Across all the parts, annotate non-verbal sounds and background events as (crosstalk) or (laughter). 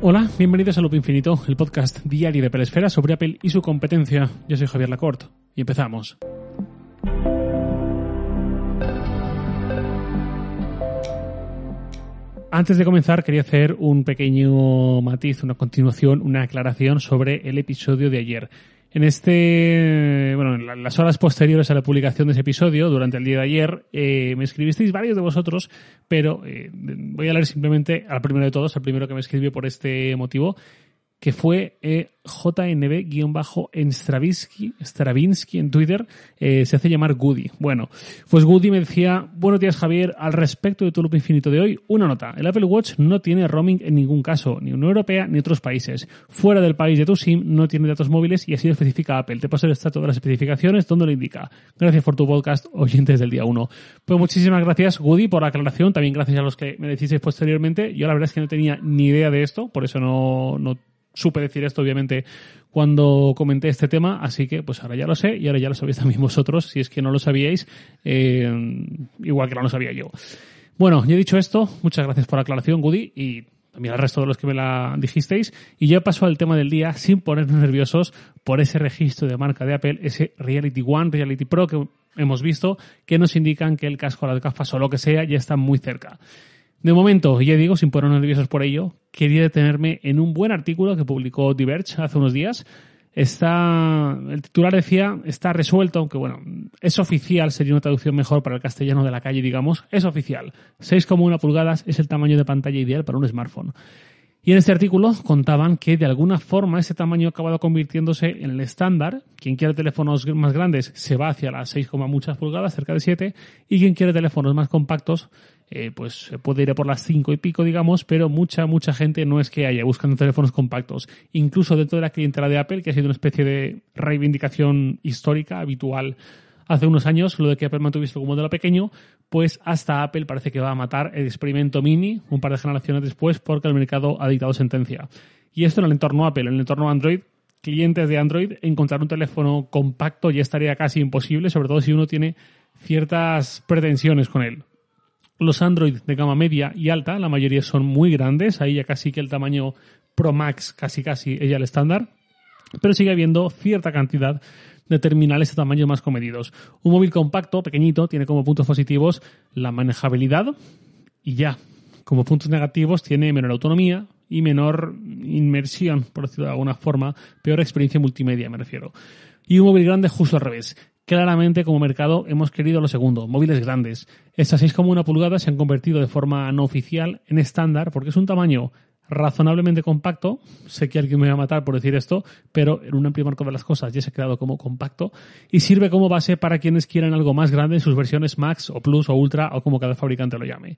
Hola, bienvenidos a Loop Infinito, el podcast diario de Pelesfera sobre Apple y su competencia. Yo soy Javier Lacorte y empezamos. Antes de comenzar, quería hacer un pequeño matiz, una continuación, una aclaración sobre el episodio de ayer. En este, bueno, en las horas posteriores a la publicación de ese episodio, durante el día de ayer, eh, me escribisteis varios de vosotros, pero eh, voy a leer simplemente al primero de todos, al primero que me escribió por este motivo, que fue eh, JNB-Stravinsky Stravinsky en Twitter, eh, se hace llamar Goody. Bueno, pues Goody me decía, buenos días Javier, al respecto de tu loop infinito de hoy, una nota, el Apple Watch no tiene roaming en ningún caso, ni Unión Europea ni otros países. Fuera del país de tu SIM no tiene datos móviles y así lo especifica Apple. Te paso el extracto de las especificaciones donde lo indica. Gracias por tu podcast, oyentes del día 1. Pues muchísimas gracias Goody por la aclaración, también gracias a los que me decís posteriormente. Yo la verdad es que no tenía ni idea de esto, por eso no, no supe decir esto, obviamente, cuando comenté este tema, así que pues ahora ya lo sé y ahora ya lo sabéis también vosotros, si es que no lo sabíais, eh, igual que no lo sabía yo. Bueno, ya he dicho esto, muchas gracias por la aclaración, Goody, y también al resto de los que me la dijisteis. Y ya paso al tema del día sin ponernos nerviosos por ese registro de marca de Apple, ese Reality One, Reality Pro que hemos visto, que nos indican que el casco, las gafas o lo que sea ya está muy cerca. De momento, ya digo, sin ponernos nerviosos por ello, quería detenerme en un buen artículo que publicó Diverge hace unos días. Está, el titular decía, está resuelto, aunque bueno, es oficial, sería una traducción mejor para el castellano de la calle, digamos, es oficial. 6,1 pulgadas es el tamaño de pantalla ideal para un smartphone. Y en este artículo contaban que de alguna forma ese tamaño ha acabado convirtiéndose en el estándar. Quien quiere teléfonos más grandes se va hacia las 6, muchas pulgadas, cerca de 7, y quien quiere teléfonos más compactos eh, pues puede ir a por las 5 y pico, digamos, pero mucha, mucha gente no es que haya buscando teléfonos compactos. Incluso dentro de la clientela de Apple, que ha sido una especie de reivindicación histórica, habitual hace unos años, lo de que Apple mantuviese como modelo pequeño, pues hasta Apple parece que va a matar el experimento mini un par de generaciones después porque el mercado ha dictado sentencia. Y esto en el entorno Apple, en el entorno Android, clientes de Android, encontrar un teléfono compacto ya estaría casi imposible, sobre todo si uno tiene ciertas pretensiones con él. Los Android de gama media y alta, la mayoría son muy grandes, ahí ya casi que el tamaño Pro Max casi casi es ya el estándar, pero sigue habiendo cierta cantidad de terminales de tamaños más comedidos. Un móvil compacto, pequeñito, tiene como puntos positivos la manejabilidad y ya. Como puntos negativos tiene menor autonomía y menor inmersión, por decirlo de alguna forma, peor experiencia multimedia, me refiero. Y un móvil grande justo al revés. Claramente, como mercado, hemos querido lo segundo, móviles grandes. Estas 6,1 pulgadas se han convertido de forma no oficial en estándar porque es un tamaño razonablemente compacto. Sé que alguien me va a matar por decir esto, pero en un primer marco de las cosas ya se ha quedado como compacto y sirve como base para quienes quieran algo más grande en sus versiones Max o Plus o Ultra o como cada fabricante lo llame.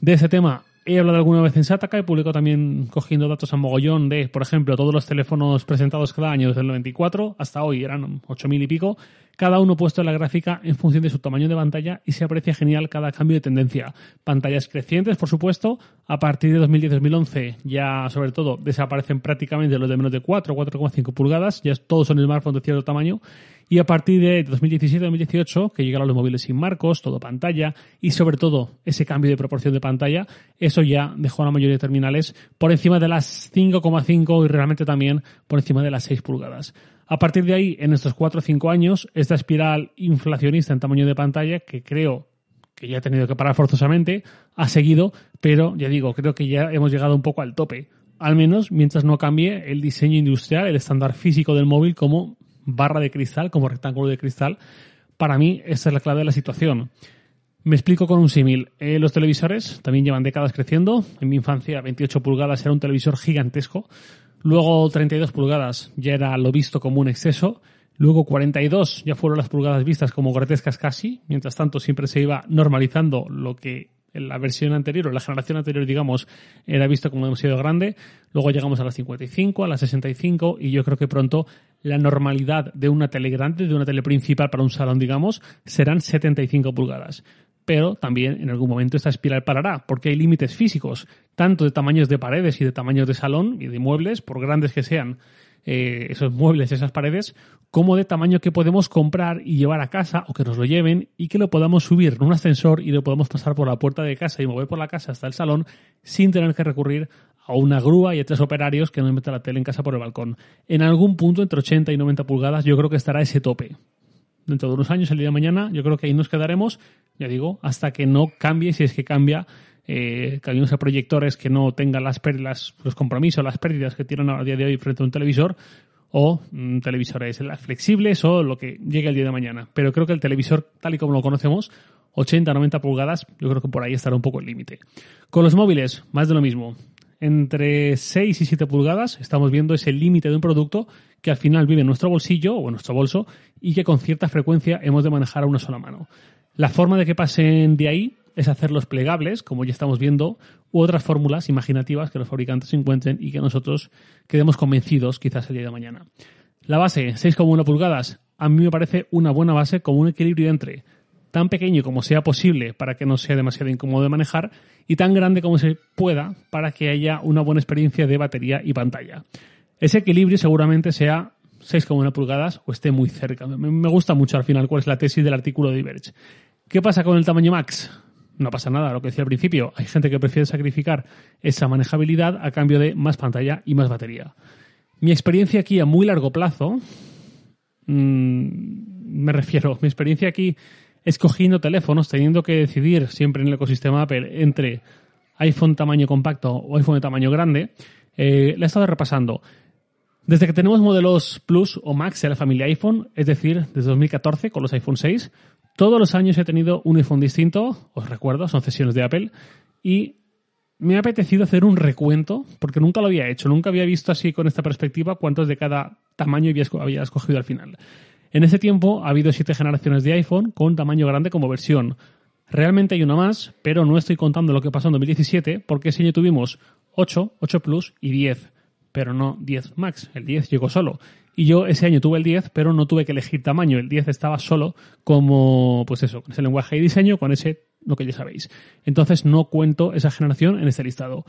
De ese tema he hablado alguna vez en Sataka, he publicado también cogiendo datos a mogollón de, por ejemplo, todos los teléfonos presentados cada año desde el 94 hasta hoy, eran 8.000 y pico, cada uno puesto en la gráfica en función de su tamaño de pantalla y se aprecia genial cada cambio de tendencia. Pantallas crecientes, por supuesto, a partir de 2010-2011 ya sobre todo desaparecen prácticamente los de menos de 4 o 4,5 pulgadas, ya todos son smartphones de cierto tamaño y a partir de 2017-2018, que llegaron los móviles sin marcos, todo pantalla y sobre todo ese cambio de proporción de pantalla, eso ya dejó a la mayoría de terminales por encima de las 5,5 y realmente también por encima de las 6 pulgadas. A partir de ahí, en estos 4 o 5 años, esta espiral inflacionista en tamaño de pantalla, que creo que ya ha tenido que parar forzosamente, ha seguido, pero ya digo, creo que ya hemos llegado un poco al tope. Al menos mientras no cambie el diseño industrial, el estándar físico del móvil como barra de cristal, como rectángulo de cristal. Para mí, esta es la clave de la situación. Me explico con un símil. Eh, los televisores también llevan décadas creciendo. En mi infancia, 28 pulgadas era un televisor gigantesco. Luego 32 pulgadas ya era lo visto como un exceso. Luego 42 ya fueron las pulgadas vistas como grotescas casi. Mientras tanto siempre se iba normalizando lo que en la versión anterior o la generación anterior, digamos, era visto como demasiado grande. Luego llegamos a las 55, a las 65 y yo creo que pronto la normalidad de una tele grande, de una tele principal para un salón, digamos, serán 75 pulgadas pero también en algún momento esta espiral parará, porque hay límites físicos, tanto de tamaños de paredes y de tamaños de salón y de muebles, por grandes que sean eh, esos muebles, esas paredes, como de tamaño que podemos comprar y llevar a casa o que nos lo lleven y que lo podamos subir en un ascensor y lo podamos pasar por la puerta de casa y mover por la casa hasta el salón sin tener que recurrir a una grúa y a tres operarios que nos meten la tele en casa por el balcón. En algún punto, entre 80 y 90 pulgadas, yo creo que estará ese tope. Dentro de unos años, el día de mañana, yo creo que ahí nos quedaremos, ya digo, hasta que no cambie, si es que cambia, eh, cambiemos a proyectores que no tengan las pérdidas, los compromisos, las pérdidas que tienen a día de hoy frente a un televisor, o televisores flexibles o lo que llegue el día de mañana. Pero creo que el televisor, tal y como lo conocemos, 80, 90 pulgadas, yo creo que por ahí estará un poco el límite. Con los móviles, más de lo mismo. Entre 6 y 7 pulgadas estamos viendo ese límite de un producto que al final vive en nuestro bolsillo o en nuestro bolso y que con cierta frecuencia hemos de manejar a una sola mano. La forma de que pasen de ahí es hacerlos plegables, como ya estamos viendo, u otras fórmulas imaginativas que los fabricantes encuentren y que nosotros quedemos convencidos quizás el día de mañana. La base, 6,1 pulgadas, a mí me parece una buena base con un equilibrio entre tan pequeño como sea posible para que no sea demasiado incómodo de manejar y tan grande como se pueda para que haya una buena experiencia de batería y pantalla. Ese equilibrio seguramente sea 6,1 pulgadas o esté muy cerca. Me gusta mucho al final cuál es la tesis del artículo de Diverge. ¿Qué pasa con el tamaño max? No pasa nada, lo que decía al principio, hay gente que prefiere sacrificar esa manejabilidad a cambio de más pantalla y más batería. Mi experiencia aquí a muy largo plazo, mmm, me refiero, mi experiencia aquí escogiendo teléfonos, teniendo que decidir siempre en el ecosistema Apple entre iPhone tamaño compacto o iPhone de tamaño grande, eh, la he estado repasando. Desde que tenemos modelos Plus o Max en la familia iPhone, es decir, desde 2014 con los iPhone 6, todos los años he tenido un iPhone distinto, os recuerdo, son sesiones de Apple, y me ha apetecido hacer un recuento, porque nunca lo había hecho, nunca había visto así con esta perspectiva cuántos de cada tamaño había escogido al final. En ese tiempo ha habido siete generaciones de iPhone con tamaño grande como versión. Realmente hay una más, pero no estoy contando lo que pasó en 2017 porque ese año tuvimos 8, 8 Plus y 10, pero no 10 Max. El 10 llegó solo. Y yo ese año tuve el 10, pero no tuve que elegir tamaño. El 10 estaba solo como, pues eso, con ese lenguaje y diseño, con ese, lo que ya sabéis. Entonces no cuento esa generación en este listado.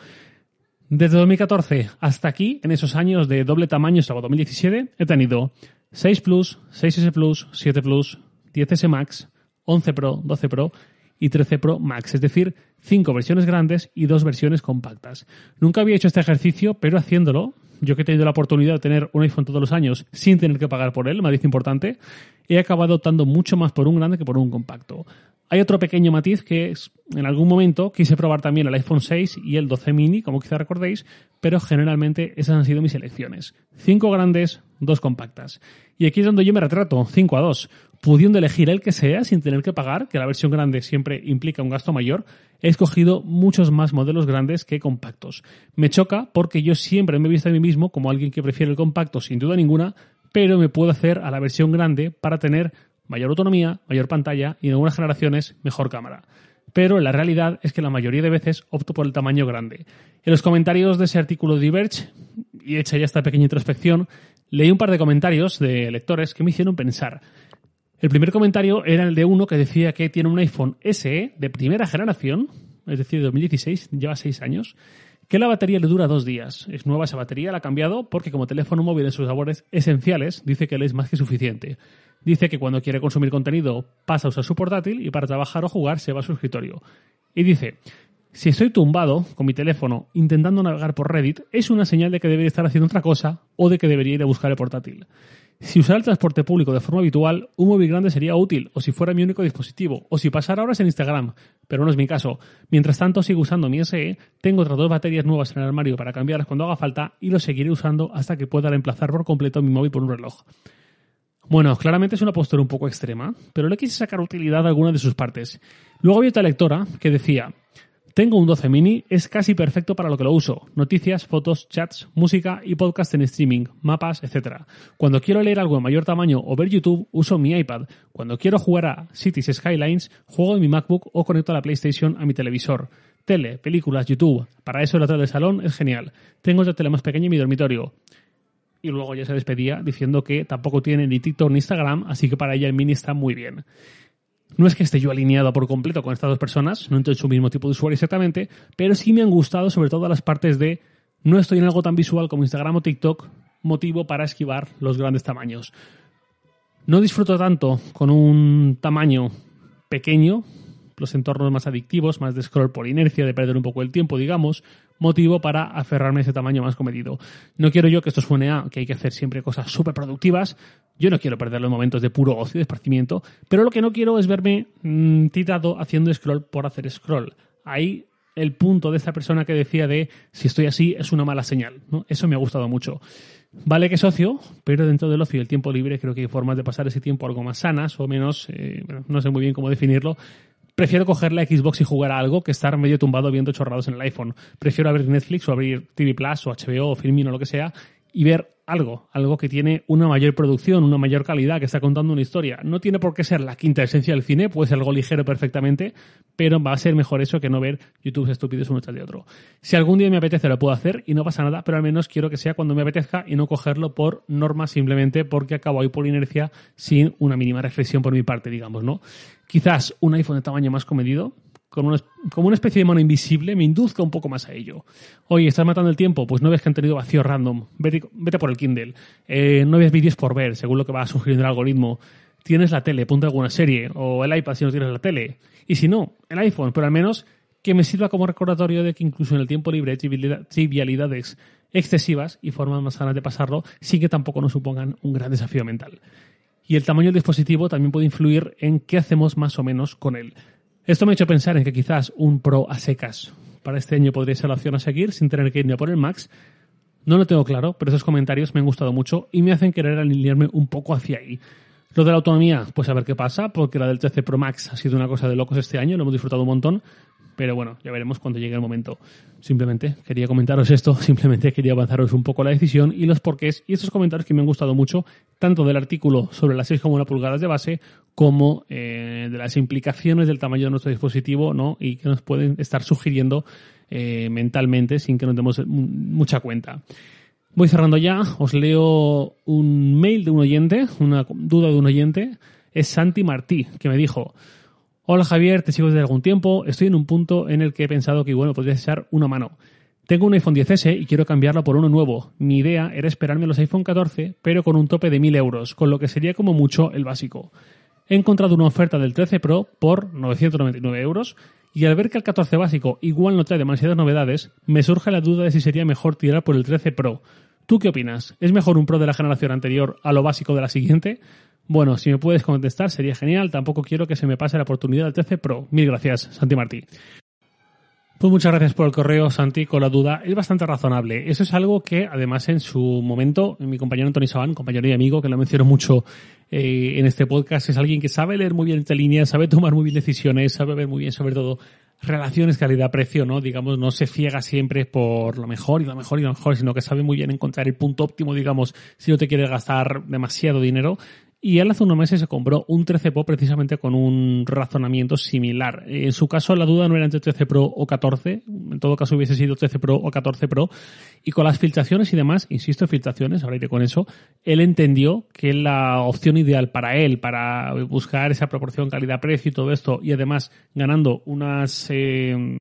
Desde 2014 hasta aquí, en esos años de doble tamaño, hasta 2017, he tenido 6 Plus, 6S Plus, 7 Plus, 10S Max, 11 Pro, 12 Pro y 13 Pro Max, es decir, 5 versiones grandes y 2 versiones compactas. Nunca había hecho este ejercicio, pero haciéndolo, yo que he tenido la oportunidad de tener un iPhone todos los años sin tener que pagar por él, dice importante, he acabado optando mucho más por un grande que por un compacto. Hay otro pequeño matiz que es, en algún momento quise probar también el iPhone 6 y el 12 mini, como quizá recordéis, pero generalmente esas han sido mis elecciones. Cinco grandes, dos compactas. Y aquí es donde yo me retrato, 5 a 2. Pudiendo elegir el que sea sin tener que pagar, que la versión grande siempre implica un gasto mayor, he escogido muchos más modelos grandes que compactos. Me choca porque yo siempre me he visto a mí mismo como alguien que prefiere el compacto sin duda ninguna, pero me puedo hacer a la versión grande para tener mayor autonomía, mayor pantalla y en algunas generaciones mejor cámara. Pero la realidad es que la mayoría de veces opto por el tamaño grande. En los comentarios de ese artículo de Diverge, y hecha ya esta pequeña introspección, leí un par de comentarios de lectores que me hicieron pensar. El primer comentario era el de uno que decía que tiene un iPhone SE de primera generación, es decir, de 2016, lleva seis años, que la batería le dura dos días. Es nueva esa batería, la ha cambiado porque como teléfono móvil en sus labores esenciales dice que le es más que suficiente. Dice que cuando quiere consumir contenido pasa a usar su portátil y para trabajar o jugar se va a su escritorio. Y dice, si estoy tumbado con mi teléfono intentando navegar por Reddit, es una señal de que debería estar haciendo otra cosa o de que debería ir a buscar el portátil. Si usara el transporte público de forma habitual, un móvil grande sería útil, o si fuera mi único dispositivo, o si pasara horas en Instagram, pero no es mi caso. Mientras tanto, sigo usando mi SE, tengo otras dos baterías nuevas en el armario para cambiarlas cuando haga falta y lo seguiré usando hasta que pueda reemplazar por completo mi móvil por un reloj. Bueno, claramente es una postura un poco extrema, pero le quise sacar utilidad a alguna de sus partes. Luego había otra lectora que decía, tengo un 12 mini, es casi perfecto para lo que lo uso. Noticias, fotos, chats, música y podcast en streaming, mapas, etc. Cuando quiero leer algo en mayor tamaño o ver YouTube, uso mi iPad. Cuando quiero jugar a Cities Skylines, juego en mi MacBook o conecto la PlayStation a mi televisor. Tele, películas, YouTube. Para eso la tele del salón es genial. Tengo otra tele más pequeña en mi dormitorio y luego ya se despedía diciendo que tampoco tiene ni TikTok ni Instagram, así que para ella el mini está muy bien. No es que esté yo alineado por completo con estas dos personas, no entro en su mismo tipo de usuario exactamente, pero sí me han gustado sobre todo las partes de no estoy en algo tan visual como Instagram o TikTok, motivo para esquivar los grandes tamaños. No disfruto tanto con un tamaño pequeño, los entornos más adictivos, más de scroll por inercia, de perder un poco el tiempo, digamos, motivo para aferrarme a ese tamaño más comedido. No quiero yo que esto suene a que hay que hacer siempre cosas súper productivas, yo no quiero perder los momentos de puro ocio de esparcimiento, pero lo que no quiero es verme mm, titado haciendo scroll por hacer scroll. Ahí el punto de esta persona que decía de si estoy así es una mala señal. ¿no? Eso me ha gustado mucho. Vale que es ocio, pero dentro del ocio y el tiempo libre creo que hay formas de pasar ese tiempo algo más sanas o menos, eh, no sé muy bien cómo definirlo. Prefiero coger la Xbox y jugar a algo que estar medio tumbado viendo chorrados en el iPhone. Prefiero abrir Netflix o abrir TV Plus o HBO o Filmin o lo que sea y ver algo, algo que tiene una mayor producción, una mayor calidad, que está contando una historia. No tiene por qué ser la quinta esencia del cine, puede ser algo ligero perfectamente, pero va a ser mejor eso que no ver YouTube estúpidos uno tras de otro. Si algún día me apetece lo puedo hacer y no pasa nada, pero al menos quiero que sea cuando me apetezca y no cogerlo por norma simplemente porque acabo ahí por inercia sin una mínima reflexión por mi parte, digamos, ¿no? Quizás un iPhone de tamaño más comedido, como una, especie de mano invisible, me induzca un poco más a ello. Oye, ¿estás matando el tiempo? Pues no ves que han tenido vacío random. Vete, por el Kindle. Eh, no ves vídeos por ver, según lo que va sugiriendo el algoritmo. Tienes la tele, ponte alguna serie. O el iPad si no tienes la tele. Y si no, el iPhone, pero al menos que me sirva como recordatorio de que incluso en el tiempo libre hay trivialidades excesivas y formas más sanas de pasarlo sin que tampoco nos supongan un gran desafío mental. Y el tamaño del dispositivo también puede influir en qué hacemos más o menos con él. Esto me ha hecho pensar en que quizás un Pro a secas para este año podría ser la opción a seguir sin tener que irme a por el Max. No lo tengo claro, pero esos comentarios me han gustado mucho y me hacen querer alinearme un poco hacia ahí. Lo de la autonomía, pues a ver qué pasa, porque la del 13 Pro Max ha sido una cosa de locos este año, lo hemos disfrutado un montón, pero bueno, ya veremos cuando llegue el momento. Simplemente quería comentaros esto, (laughs) simplemente quería avanzaros un poco la decisión y los porqués y estos comentarios que me han gustado mucho, tanto del artículo sobre las 6,1 pulgadas de base como eh, de las implicaciones del tamaño de nuestro dispositivo ¿no? y que nos pueden estar sugiriendo eh, mentalmente sin que nos demos mucha cuenta. Voy cerrando ya, os leo un mail de un oyente, una duda de un oyente, es Santi Martí, que me dijo, Hola Javier, te sigo desde algún tiempo. Estoy en un punto en el que he pensado que bueno, podría echar una mano. Tengo un iPhone 10S y quiero cambiarlo por uno nuevo. Mi idea era esperarme los iPhone 14, pero con un tope de 1000 euros, con lo que sería como mucho el básico. He encontrado una oferta del 13 Pro por 999 euros y al ver que el 14 básico igual no trae demasiadas novedades, me surge la duda de si sería mejor tirar por el 13 Pro. ¿Tú qué opinas? ¿Es mejor un Pro de la generación anterior a lo básico de la siguiente? Bueno, si me puedes contestar sería genial. Tampoco quiero que se me pase la oportunidad del 13 Pro. Mil gracias, Santi Martí. Pues muchas gracias por el correo, Santi, con la duda. Es bastante razonable. Eso es algo que, además, en su momento, mi compañero Antonio Saban, compañero y amigo, que lo menciono mucho eh, en este podcast, es alguien que sabe leer muy bien esta línea, sabe tomar muy bien decisiones, sabe ver muy bien, sobre todo, relaciones calidad-precio, ¿no? Digamos, no se ciega siempre por lo mejor y lo mejor y lo mejor, sino que sabe muy bien encontrar el punto óptimo, digamos, si no te quieres gastar demasiado dinero y él hace unos meses se compró un 13 Pro precisamente con un razonamiento similar. En su caso, la duda no era entre 13 Pro o 14. En todo caso, hubiese sido 13 Pro o 14 Pro. Y con las filtraciones y demás, insisto, filtraciones, ahora iré con eso, él entendió que la opción ideal para él, para buscar esa proporción calidad-precio y todo esto, y además ganando unas eh,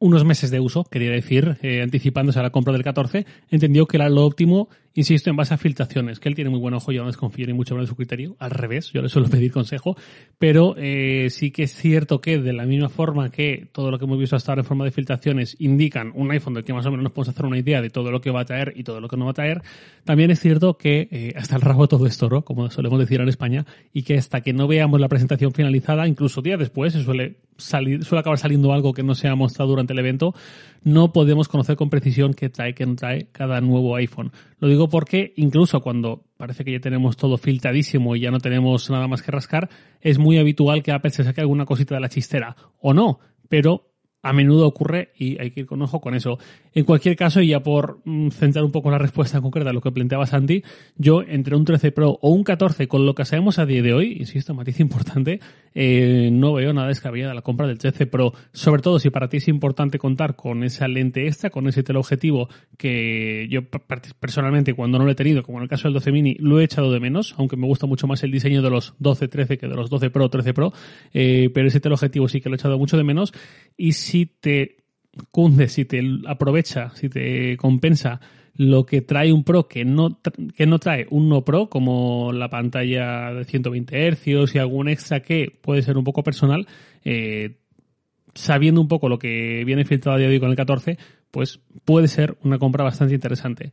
unos meses de uso, quería decir, eh, anticipándose a la compra del 14, entendió que era lo óptimo insisto, en base a filtraciones, que él tiene muy buen ojo, yo no desconfío ni mucho de su criterio, al revés, yo le suelo pedir consejo, pero eh, sí que es cierto que de la misma forma que todo lo que hemos visto hasta ahora en forma de filtraciones indican un iPhone del que más o menos nos podemos hacer una idea de todo lo que va a traer y todo lo que no va a traer, también es cierto que eh, hasta el rabo todo esto, ¿no? Como solemos decir en España, y que hasta que no veamos la presentación finalizada, incluso días después, se suele salir, suele acabar saliendo algo que no se ha mostrado durante el evento, no podemos conocer con precisión qué trae, qué no trae cada nuevo iPhone. Lo digo porque incluso cuando parece que ya tenemos todo filtradísimo y ya no tenemos nada más que rascar, es muy habitual que Apple se saque alguna cosita de la chistera. O no, pero a menudo ocurre y hay que ir con ojo con eso. En cualquier caso, y ya por mm, centrar un poco la respuesta (laughs) concreta a lo que planteaba Santi, yo entre un 13 Pro o un 14, con lo que sabemos a día de hoy, insisto, matiz importante, eh, no veo nada descabellada la compra del 13 Pro. Sobre todo si para ti es importante contar con esa lente extra, con ese teleobjetivo que yo personalmente cuando no lo he tenido, como en el caso del 12 mini, lo he echado de menos, aunque me gusta mucho más el diseño de los 12, 13 que de los 12 Pro, 13 Pro, eh, pero ese teleobjetivo sí que lo he echado mucho de menos. Y te cunde, si te aprovecha, si te compensa lo que trae un Pro que no, que no trae un no Pro, como la pantalla de 120 Hz y algún extra que puede ser un poco personal, eh, sabiendo un poco lo que viene filtrado a día de hoy con el 14, pues puede ser una compra bastante interesante.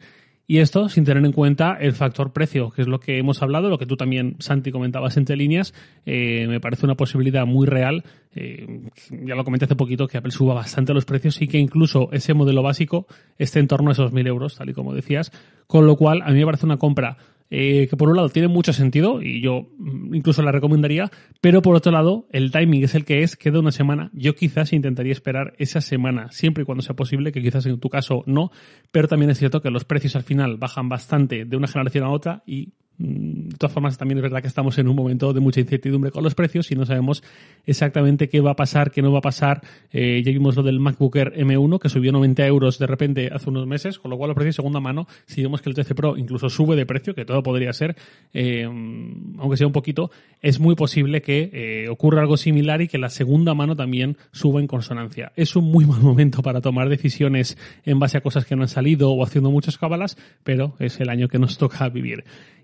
Y esto sin tener en cuenta el factor precio, que es lo que hemos hablado, lo que tú también, Santi, comentabas entre líneas. Eh, me parece una posibilidad muy real. Eh, ya lo comenté hace poquito que Apple suba bastante los precios y que incluso ese modelo básico esté en torno a esos 1.000 euros, tal y como decías. Con lo cual, a mí me parece una compra eh, que por un lado tiene mucho sentido y yo mm, incluso la recomendaría, pero por otro lado el timing es el que es, queda una semana. Yo quizás intentaría esperar esa semana, siempre y cuando sea posible, que quizás en tu caso no, pero también es cierto que los precios al final bajan bastante de una generación a otra y de todas formas, también es verdad que estamos en un momento de mucha incertidumbre con los precios y no sabemos exactamente qué va a pasar, qué no va a pasar. Eh, ya vimos lo del MacBook Air M1 que subió 90 euros de repente hace unos meses, con lo cual los precios de segunda mano, si vemos que el 13 Pro incluso sube de precio, que todo podría ser, eh, aunque sea un poquito, es muy posible que eh, ocurra algo similar y que la segunda mano también suba en consonancia. Es un muy (laughs) mal momento para tomar decisiones en base a cosas que no han salido o haciendo muchas cábalas, pero es el año que nos toca vivir.